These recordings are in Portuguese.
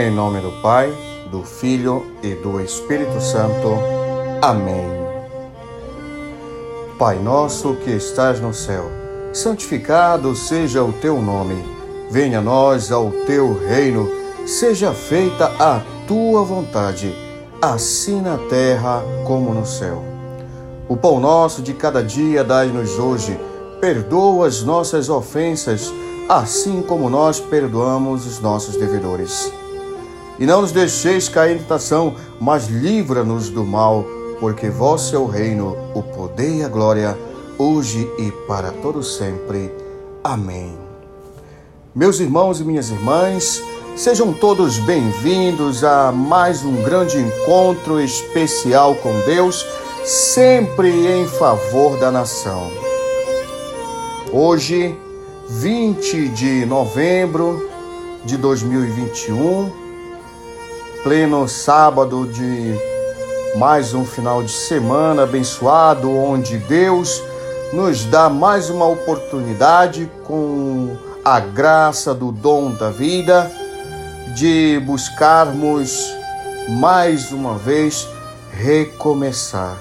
Em nome do Pai, do Filho e do Espírito Santo. Amém. Pai nosso que estás no céu, santificado seja o teu nome. Venha a nós ao teu reino. Seja feita a tua vontade, assim na terra como no céu. O pão nosso de cada dia dai-nos hoje. Perdoa as nossas ofensas, assim como nós perdoamos os nossos devedores e não nos deixeis cair em tentação, mas livra-nos do mal, porque vosso é o reino, o poder e a glória, hoje e para todo sempre. Amém. Meus irmãos e minhas irmãs, sejam todos bem-vindos a mais um grande encontro especial com Deus, sempre em favor da nação. Hoje, 20 de novembro de 2021, pleno sábado de mais um final de semana abençoado, onde Deus nos dá mais uma oportunidade com a graça do dom da vida de buscarmos mais uma vez recomeçar.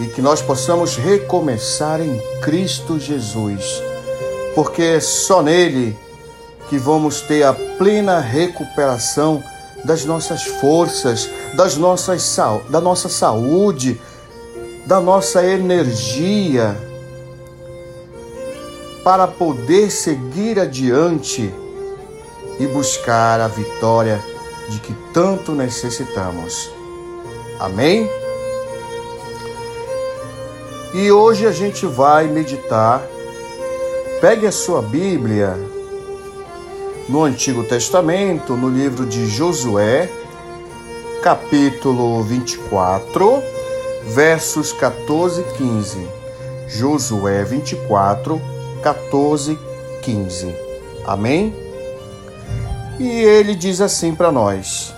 E que nós possamos recomeçar em Cristo Jesus, porque é só nele que vamos ter a plena recuperação das nossas forças, das nossas, da nossa saúde, da nossa energia, para poder seguir adiante e buscar a vitória de que tanto necessitamos. Amém? E hoje a gente vai meditar. Pegue a sua Bíblia no Antigo Testamento, no livro de Josué, capítulo 24, versos 14 e 15. Josué 24, 14 e 15. Amém? E ele diz assim para nós: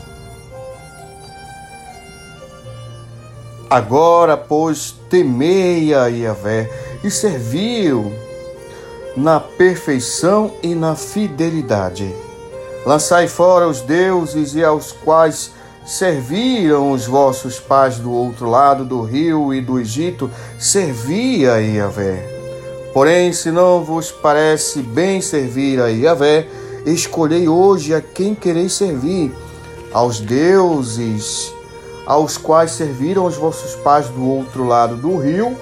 Agora, pois, temei a Yahvé e serviu na perfeição e na fidelidade. Lançai fora os deuses e aos quais serviram os vossos pais do outro lado do rio e do Egito, servia a Yahvé. Porém, se não vos parece bem servir a Yahvé, escolhei hoje a quem quereis servir, aos deuses aos quais serviram os vossos pais do outro lado do rio,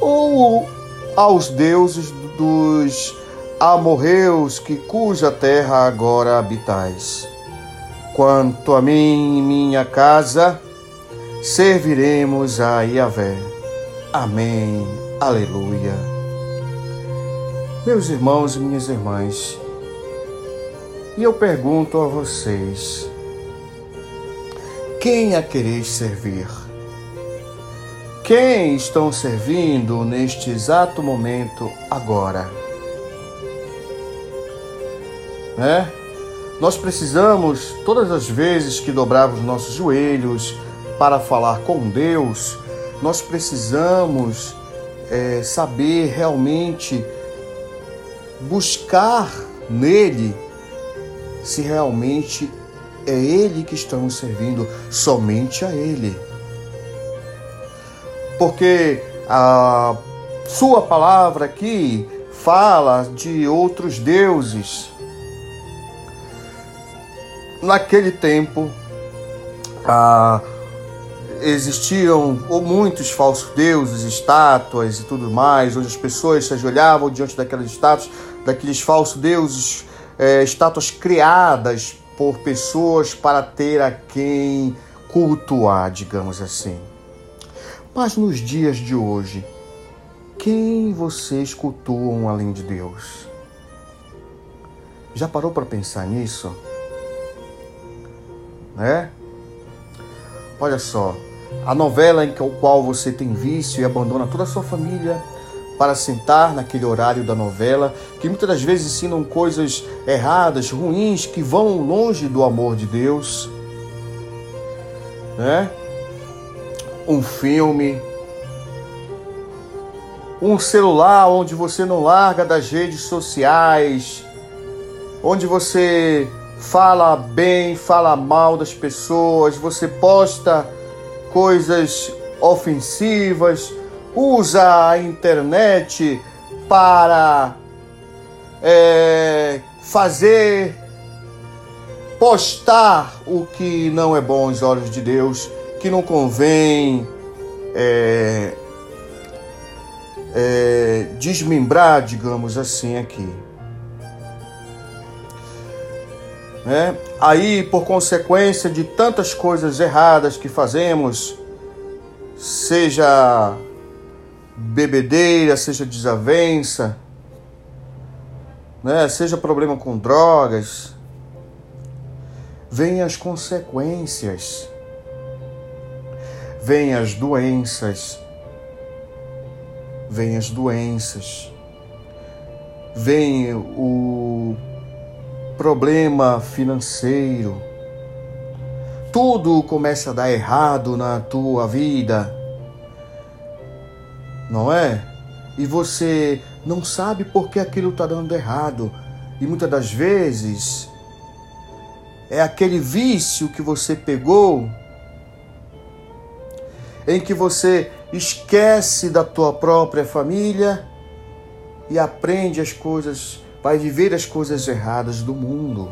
ou aos deuses dos amorreus que cuja terra agora habitais. Quanto a mim e minha casa, serviremos a Yahvé. Amém. Aleluia. Meus irmãos e minhas irmãs, e eu pergunto a vocês: quem a quereis servir? Quem estão servindo neste exato momento agora? Né? Nós precisamos, todas as vezes que dobrarmos nossos joelhos para falar com Deus, nós precisamos é, saber realmente buscar nele se realmente é Ele que estamos servindo, somente a Ele porque a sua palavra aqui fala de outros deuses. Naquele tempo, existiam muitos falsos deuses, estátuas e tudo mais, onde as pessoas se ajoelhavam diante daquelas estátuas, daqueles falsos deuses, é, estátuas criadas por pessoas para ter a quem cultuar, digamos assim. Mas nos dias de hoje, quem vocês cultuam além de Deus? Já parou para pensar nisso? Né? Olha só, a novela em qual você tem vício e abandona toda a sua família para sentar naquele horário da novela, que muitas das vezes ensinam coisas erradas, ruins, que vão longe do amor de Deus, né? Um filme, um celular onde você não larga das redes sociais, onde você fala bem, fala mal das pessoas, você posta coisas ofensivas, usa a internet para é, fazer, postar o que não é bom aos olhos de Deus, que não convém é, é, desmembrar, digamos assim, aqui. Né? Aí, por consequência de tantas coisas erradas que fazemos, seja bebedeira, seja desavença, né? seja problema com drogas, vem as consequências, vem as doenças, vem as doenças, vem o problema financeiro, tudo começa a dar errado na tua vida, não é? E você não sabe por que aquilo está dando errado. E muitas das vezes é aquele vício que você pegou em que você esquece da tua própria família e aprende as coisas vai viver as coisas erradas do mundo.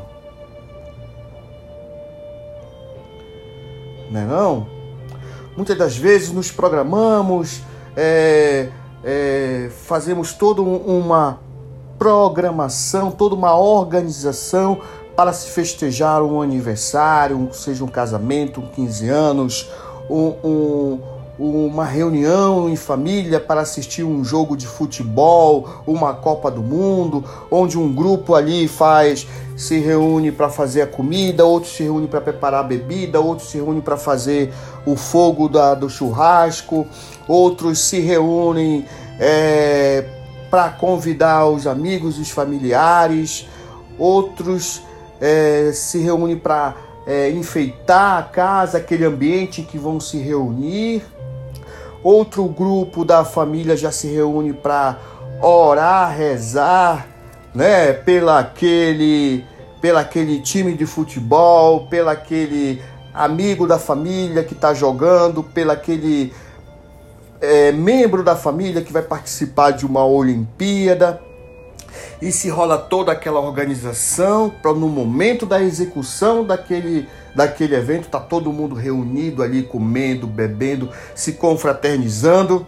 Não é não? Muitas das vezes nos programamos, é, é, fazemos toda uma programação, toda uma organização para se festejar um aniversário, seja um casamento, um 15 anos, um, um uma reunião em família para assistir um jogo de futebol, uma Copa do Mundo, onde um grupo ali faz se reúne para fazer a comida, outro se reúne para preparar a bebida, outro se reúne para fazer o fogo da, do churrasco, outros se reúnem é, para convidar os amigos, os familiares, outros é, se reúnem para é, enfeitar a casa, aquele ambiente em que vão se reunir. Outro grupo da família já se reúne para orar, rezar, né, pela aquele, pela aquele time de futebol, pela aquele amigo da família que está jogando, pela aquele é, membro da família que vai participar de uma Olimpíada. E se rola toda aquela organização para no momento da execução daquele daquele evento, tá todo mundo reunido ali, comendo, bebendo, se confraternizando,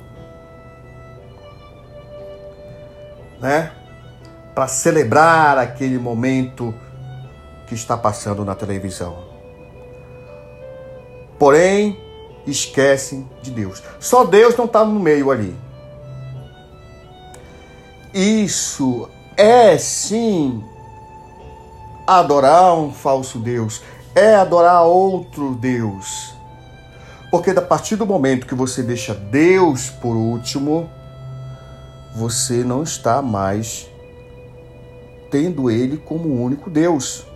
né? Para celebrar aquele momento que está passando na televisão. Porém, esquecem de Deus. Só Deus não está no meio ali. Isso é sim adorar um falso Deus, é adorar outro Deus. Porque a partir do momento que você deixa Deus por último, você não está mais tendo Ele como o único Deus.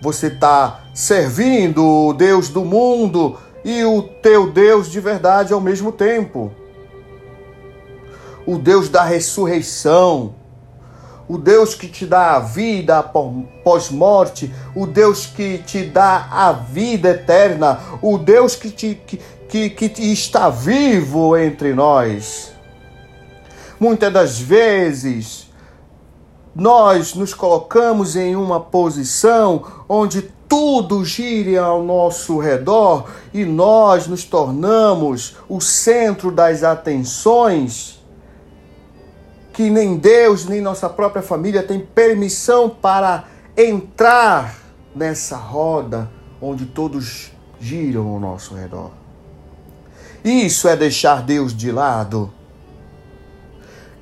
Você está servindo o Deus do mundo e o teu Deus de verdade ao mesmo tempo. O Deus da ressurreição, o Deus que te dá a vida pós-morte, o Deus que te dá a vida eterna, o Deus que, te, que, que, que está vivo entre nós. Muitas das vezes, nós nos colocamos em uma posição onde tudo gira ao nosso redor e nós nos tornamos o centro das atenções que nem Deus, nem nossa própria família tem permissão para entrar nessa roda onde todos giram ao nosso redor. Isso é deixar Deus de lado.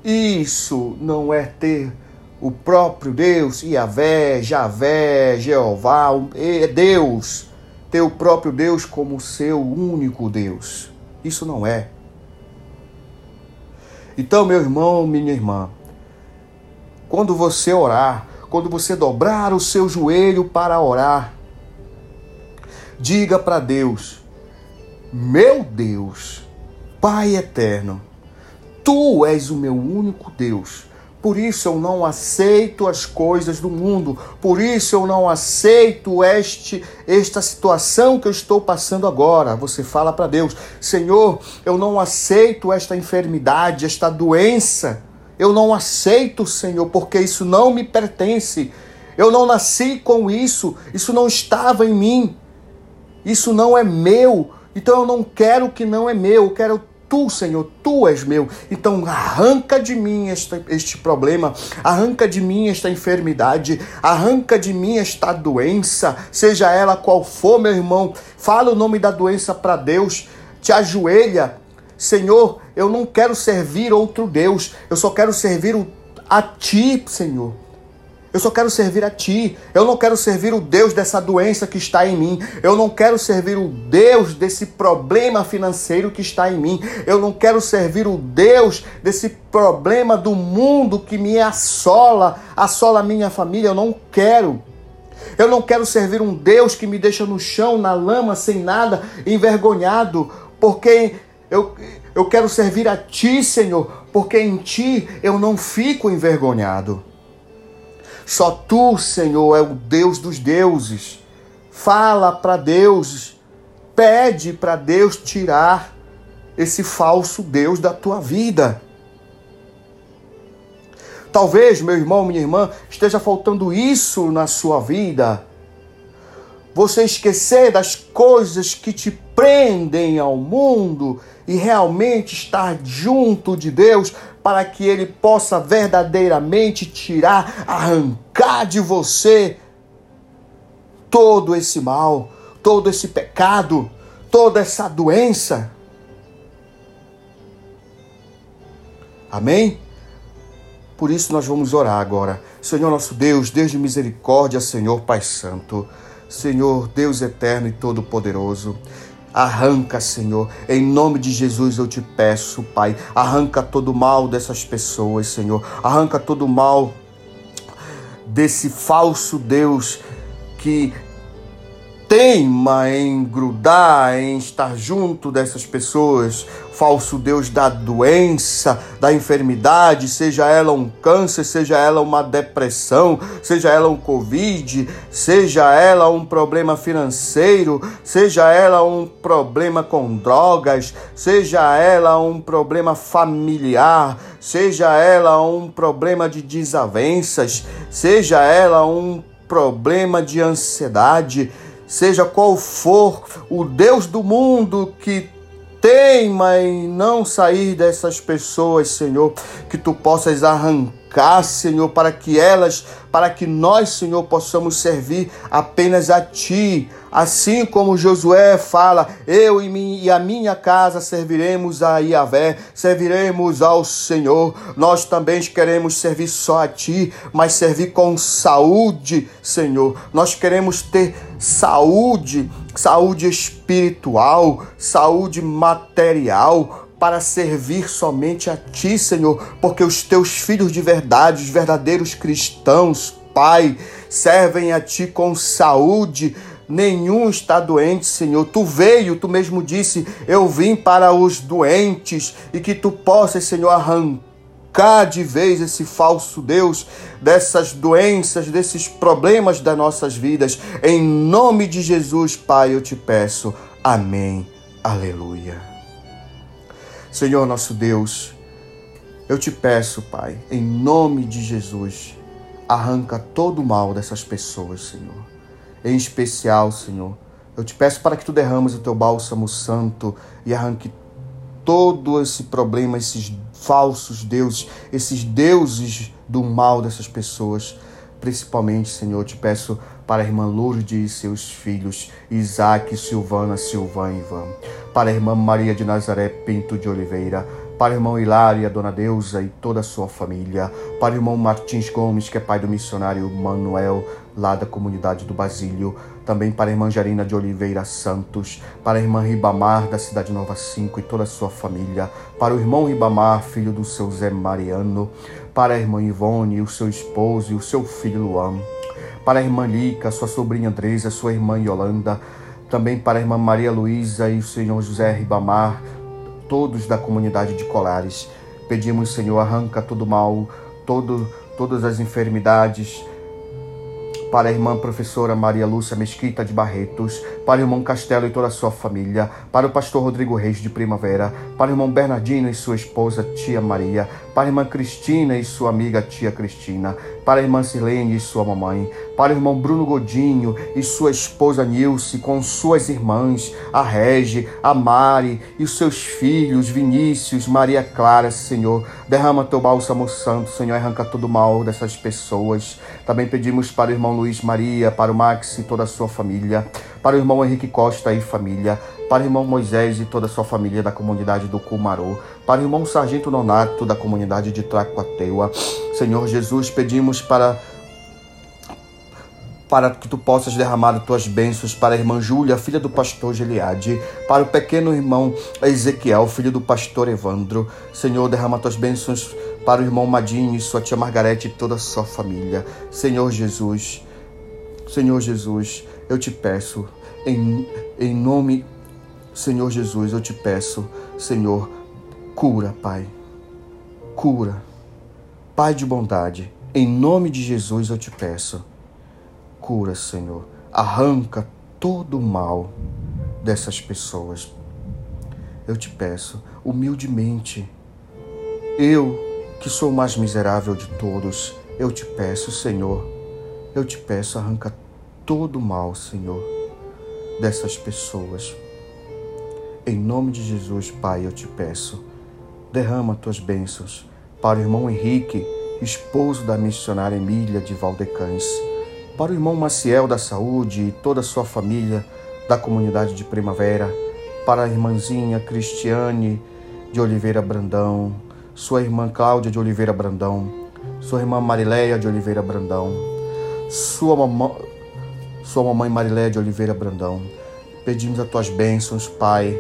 Isso não é ter o próprio Deus, Yahvé, Javé, Jeová, é Deus, ter o próprio Deus como seu único Deus. Isso não é. Então, meu irmão, minha irmã, quando você orar, quando você dobrar o seu joelho para orar, diga para Deus: Meu Deus, Pai eterno, Tu és o meu único Deus. Por isso eu não aceito as coisas do mundo. Por isso eu não aceito este esta situação que eu estou passando agora. Você fala para Deus: Senhor, eu não aceito esta enfermidade, esta doença. Eu não aceito, Senhor, porque isso não me pertence. Eu não nasci com isso. Isso não estava em mim. Isso não é meu. Então eu não quero o que não é meu. Eu quero tu, Senhor, tu és meu. Então arranca de mim este, este problema, arranca de mim esta enfermidade, arranca de mim esta doença, seja ela qual for, meu irmão. Fala o nome da doença para Deus, te ajoelha. Senhor, eu não quero servir outro Deus, eu só quero servir a ti, Senhor. Eu só quero servir a Ti. Eu não quero servir o Deus dessa doença que está em mim. Eu não quero servir o Deus desse problema financeiro que está em mim. Eu não quero servir o Deus desse problema do mundo que me assola, assola a minha família. Eu não quero. Eu não quero servir um Deus que me deixa no chão, na lama, sem nada, envergonhado, porque eu, eu quero servir a Ti, Senhor, porque em Ti eu não fico envergonhado. Só tu, Senhor, é o Deus dos deuses. Fala para Deus, pede para Deus tirar esse falso Deus da tua vida. Talvez, meu irmão, minha irmã, esteja faltando isso na sua vida. Você esquecer das coisas que te prendem ao mundo e realmente estar junto de Deus para que Ele possa verdadeiramente tirar, arrancar de você todo esse mal, todo esse pecado, toda essa doença. Amém? Por isso nós vamos orar agora. Senhor nosso Deus, Deus de misericórdia, Senhor Pai Santo, Senhor Deus eterno e todo-poderoso. Arranca, Senhor, em nome de Jesus eu te peço, Pai. Arranca todo o mal dessas pessoas, Senhor. Arranca todo o mal desse falso Deus que teima em grudar, em estar junto dessas pessoas, falso Deus da doença, da enfermidade, seja ela um câncer, seja ela uma depressão, seja ela um Covid, seja ela um problema financeiro, seja ela um problema com drogas, seja ela um problema familiar, seja ela um problema de desavenças, seja ela um problema de ansiedade seja qual for o Deus do mundo que teima em não sair dessas pessoas, Senhor, que tu possas arrancar, Senhor, para que elas, para que nós, Senhor, possamos servir apenas a ti, Assim como Josué fala, eu e a minha casa serviremos a Iavé, serviremos ao Senhor. Nós também queremos servir só a Ti, mas servir com saúde, Senhor. Nós queremos ter saúde, saúde espiritual, saúde material, para servir somente a Ti, Senhor, porque os Teus filhos de verdade, os verdadeiros cristãos, Pai, servem a Ti com saúde, nenhum está doente, Senhor. Tu veio, tu mesmo disse, eu vim para os doentes e que tu possas, Senhor, arrancar de vez esse falso Deus dessas doenças, desses problemas das nossas vidas. Em nome de Jesus, Pai, eu te peço. Amém. Aleluia. Senhor nosso Deus, eu te peço, Pai, em nome de Jesus, arranca todo o mal dessas pessoas, Senhor em especial, Senhor. Eu te peço para que tu derrames o teu bálsamo santo e arranque todo esse problema, esses falsos deuses, esses deuses do mal dessas pessoas. Principalmente, Senhor, eu te peço para a irmã Lourdes e seus filhos, Isaac, Silvana, Silvan e Ivan. Para a irmã Maria de Nazaré Pinto de Oliveira, para o irmão Hilário, a dona Deusa e toda a sua família, para o irmão Martins Gomes, que é pai do missionário Manuel, lá da comunidade do Basílio, também para a irmã Jarina de Oliveira Santos, para a irmã Ribamar, da cidade Nova 5 e toda a sua família, para o irmão Ribamar, filho do seu Zé Mariano, para a irmã Ivone, o seu esposo e o seu filho Luan, para a irmã Lica, sua sobrinha Andresa, sua irmã Yolanda, também para a irmã Maria Luísa e o senhor José Ribamar, todos da comunidade de Colares. Pedimos, Senhor, arranca todo mal, todo, todas as enfermidades, para a irmã professora Maria Lúcia Mesquita de Barretos, para o irmão Castelo e toda a sua família, para o pastor Rodrigo Reis de Primavera, para o irmão Bernardino e sua esposa Tia Maria, para a irmã Cristina e sua amiga Tia Cristina, para a irmã Silene e sua mamãe, para o irmão Bruno Godinho e sua esposa Nilce, com suas irmãs, a Rege, a Mari e seus filhos, Vinícius, Maria Clara, Senhor. Derrama teu bálsamo santo, Senhor, arranca todo o mal dessas pessoas. Também pedimos para o irmão Luiz Maria, para o Max e toda a sua família, para o irmão Henrique Costa e família, para o irmão Moisés e toda a sua família da comunidade do Cumarô, para o irmão Sargento Nonato da comunidade de Tracuateua. Senhor Jesus, pedimos para para que tu possas derramar as tuas bênçãos para a irmã Júlia, filha do pastor Geliade, para o pequeno irmão Ezequiel, filho do pastor Evandro. Senhor, derrama as tuas bênçãos para o irmão Madinho e sua tia Margarete e toda a sua família. Senhor Jesus, Senhor Jesus, eu te peço, em, em nome, Senhor Jesus, eu te peço, Senhor, cura, Pai, cura. Pai de bondade, em nome de Jesus eu te peço, cura, Senhor, arranca todo o mal dessas pessoas. Eu te peço, humildemente, eu que sou o mais miserável de todos, eu te peço, Senhor, eu te peço, arranca todo o mal, Senhor, dessas pessoas. Em nome de Jesus, Pai, eu te peço, derrama tuas bênçãos para o irmão Henrique, esposo da missionária Emília de Valdecães, para o irmão Maciel da Saúde e toda a sua família da comunidade de Primavera, para a irmãzinha Cristiane de Oliveira Brandão, sua irmã Cláudia de Oliveira Brandão, sua irmã Marileia de Oliveira Brandão, sua mamãe sua mamãe Marilé de Oliveira Brandão. Pedimos as tuas bênçãos, Pai,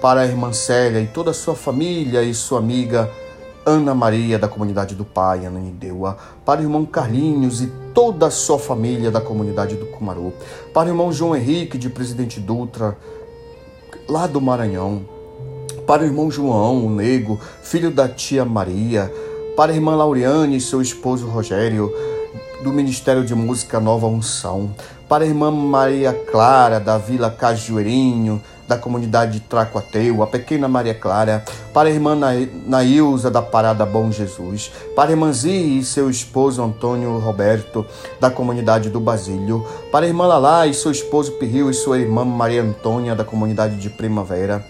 para a irmã Célia e toda a sua família e sua amiga Ana Maria da comunidade do Pai, Ananindeua, para o irmão Carlinhos e toda a sua família da comunidade do Cumaru, para o irmão João Henrique de Presidente Dutra, lá do Maranhão, para o irmão João, o Nego, filho da tia Maria, para a irmã Lauriane e seu esposo Rogério, do Ministério de Música Nova Unção, para a irmã Maria Clara, da Vila Cajueirinho, da comunidade de Tracoateu, a pequena Maria Clara, para a irmã Nailza, da Parada Bom Jesus, para a irmã Zi e seu esposo Antônio Roberto, da comunidade do Basílio, para a irmã Lalá e seu esposo Pirril e sua irmã Maria Antônia, da comunidade de Primavera,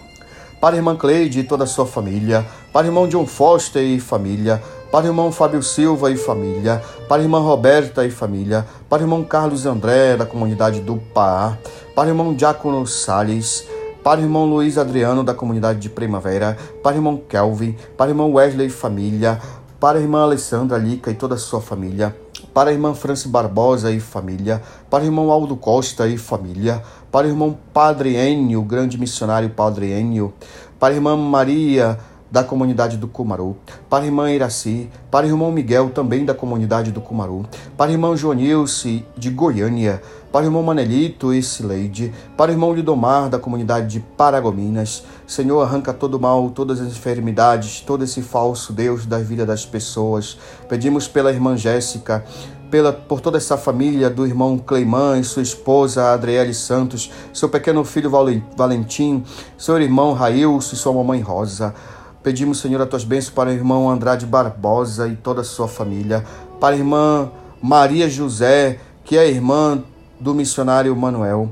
para a irmã Cleide e toda a sua família, para o irmão John Foster e família, para o irmão Fábio Silva e família, para a irmã Roberta e família, para o irmão Carlos André, da comunidade do Pá, para o irmão Diácono Salles, para o irmão Luiz Adriano, da comunidade de Primavera, para o irmão Kelvin, para o irmão Wesley e família, para a irmã Alessandra Lica e toda a sua família, para a irmã Franci Barbosa e família, para o irmão Aldo Costa e família, para o irmão Padre Enio, grande missionário Padre Enio, para a irmã Maria da comunidade do Cumaru, para a irmã Iraci, para o irmão Miguel, também da comunidade do Cumaru, para o irmão Joanilce, de Goiânia, para o irmão Manelito e Sileide, para o irmão Lidomar, da comunidade de Paragominas. Senhor, arranca todo o mal, todas as enfermidades, todo esse falso Deus da vida das pessoas. Pedimos pela irmã Jéssica, pela, por toda essa família do irmão Cleimã e sua esposa Adriele Santos, seu pequeno filho Valentim, seu irmão Railson e sua mamãe Rosa. Pedimos, Senhor, as tuas bênçãos para o irmão Andrade Barbosa e toda a sua família, para a irmã Maria José, que é irmã do missionário Manuel,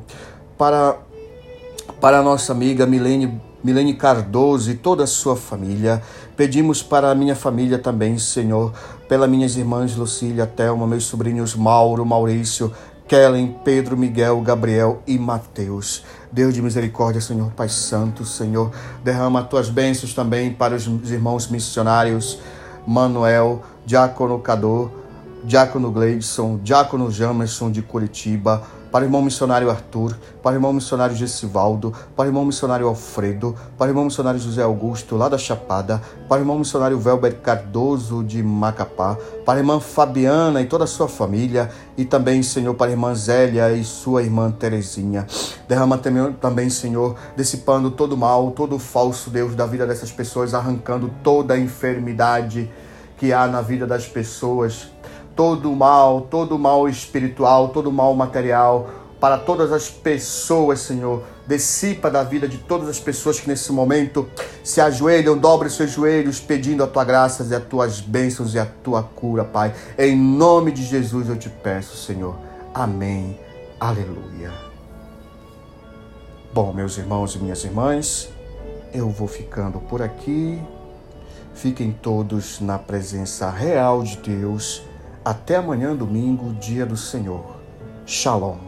para, para a nossa amiga Milene, Milene Cardoso e toda a sua família. Pedimos para a minha família também, Senhor, pelas minhas irmãs Lucília, Thelma, meus sobrinhos Mauro, Maurício, Kellen, Pedro, Miguel, Gabriel e Mateus. Deus de misericórdia, Senhor Pai Santo, Senhor, derrama tuas bênçãos também para os irmãos missionários Manuel, Diácono Cador, Diácono Gleidson, Diácono Jamerson de Curitiba, para o irmão missionário Arthur, para o irmão missionário Gessivaldo, para o irmão missionário Alfredo, para o irmão missionário José Augusto, lá da Chapada, para o irmão missionário Velber Cardoso, de Macapá, para a irmã Fabiana e toda a sua família, e também, Senhor, para a irmã Zélia e sua irmã Terezinha. Derrama também, Senhor, dissipando todo o mal, todo o falso Deus da vida dessas pessoas, arrancando toda a enfermidade que há na vida das pessoas, todo o mal, todo o mal espiritual, todo o mal material, para todas as pessoas, Senhor. Dissipa da vida de todas as pessoas que nesse momento se ajoelham, dobrem seus joelhos, pedindo a tua graça e as tuas bênçãos e a tua cura, Pai. Em nome de Jesus eu te peço, Senhor. Amém. Aleluia. Bom, meus irmãos e minhas irmãs, eu vou ficando por aqui. Fiquem todos na presença real de Deus. Até amanhã, domingo, dia do Senhor. Shalom.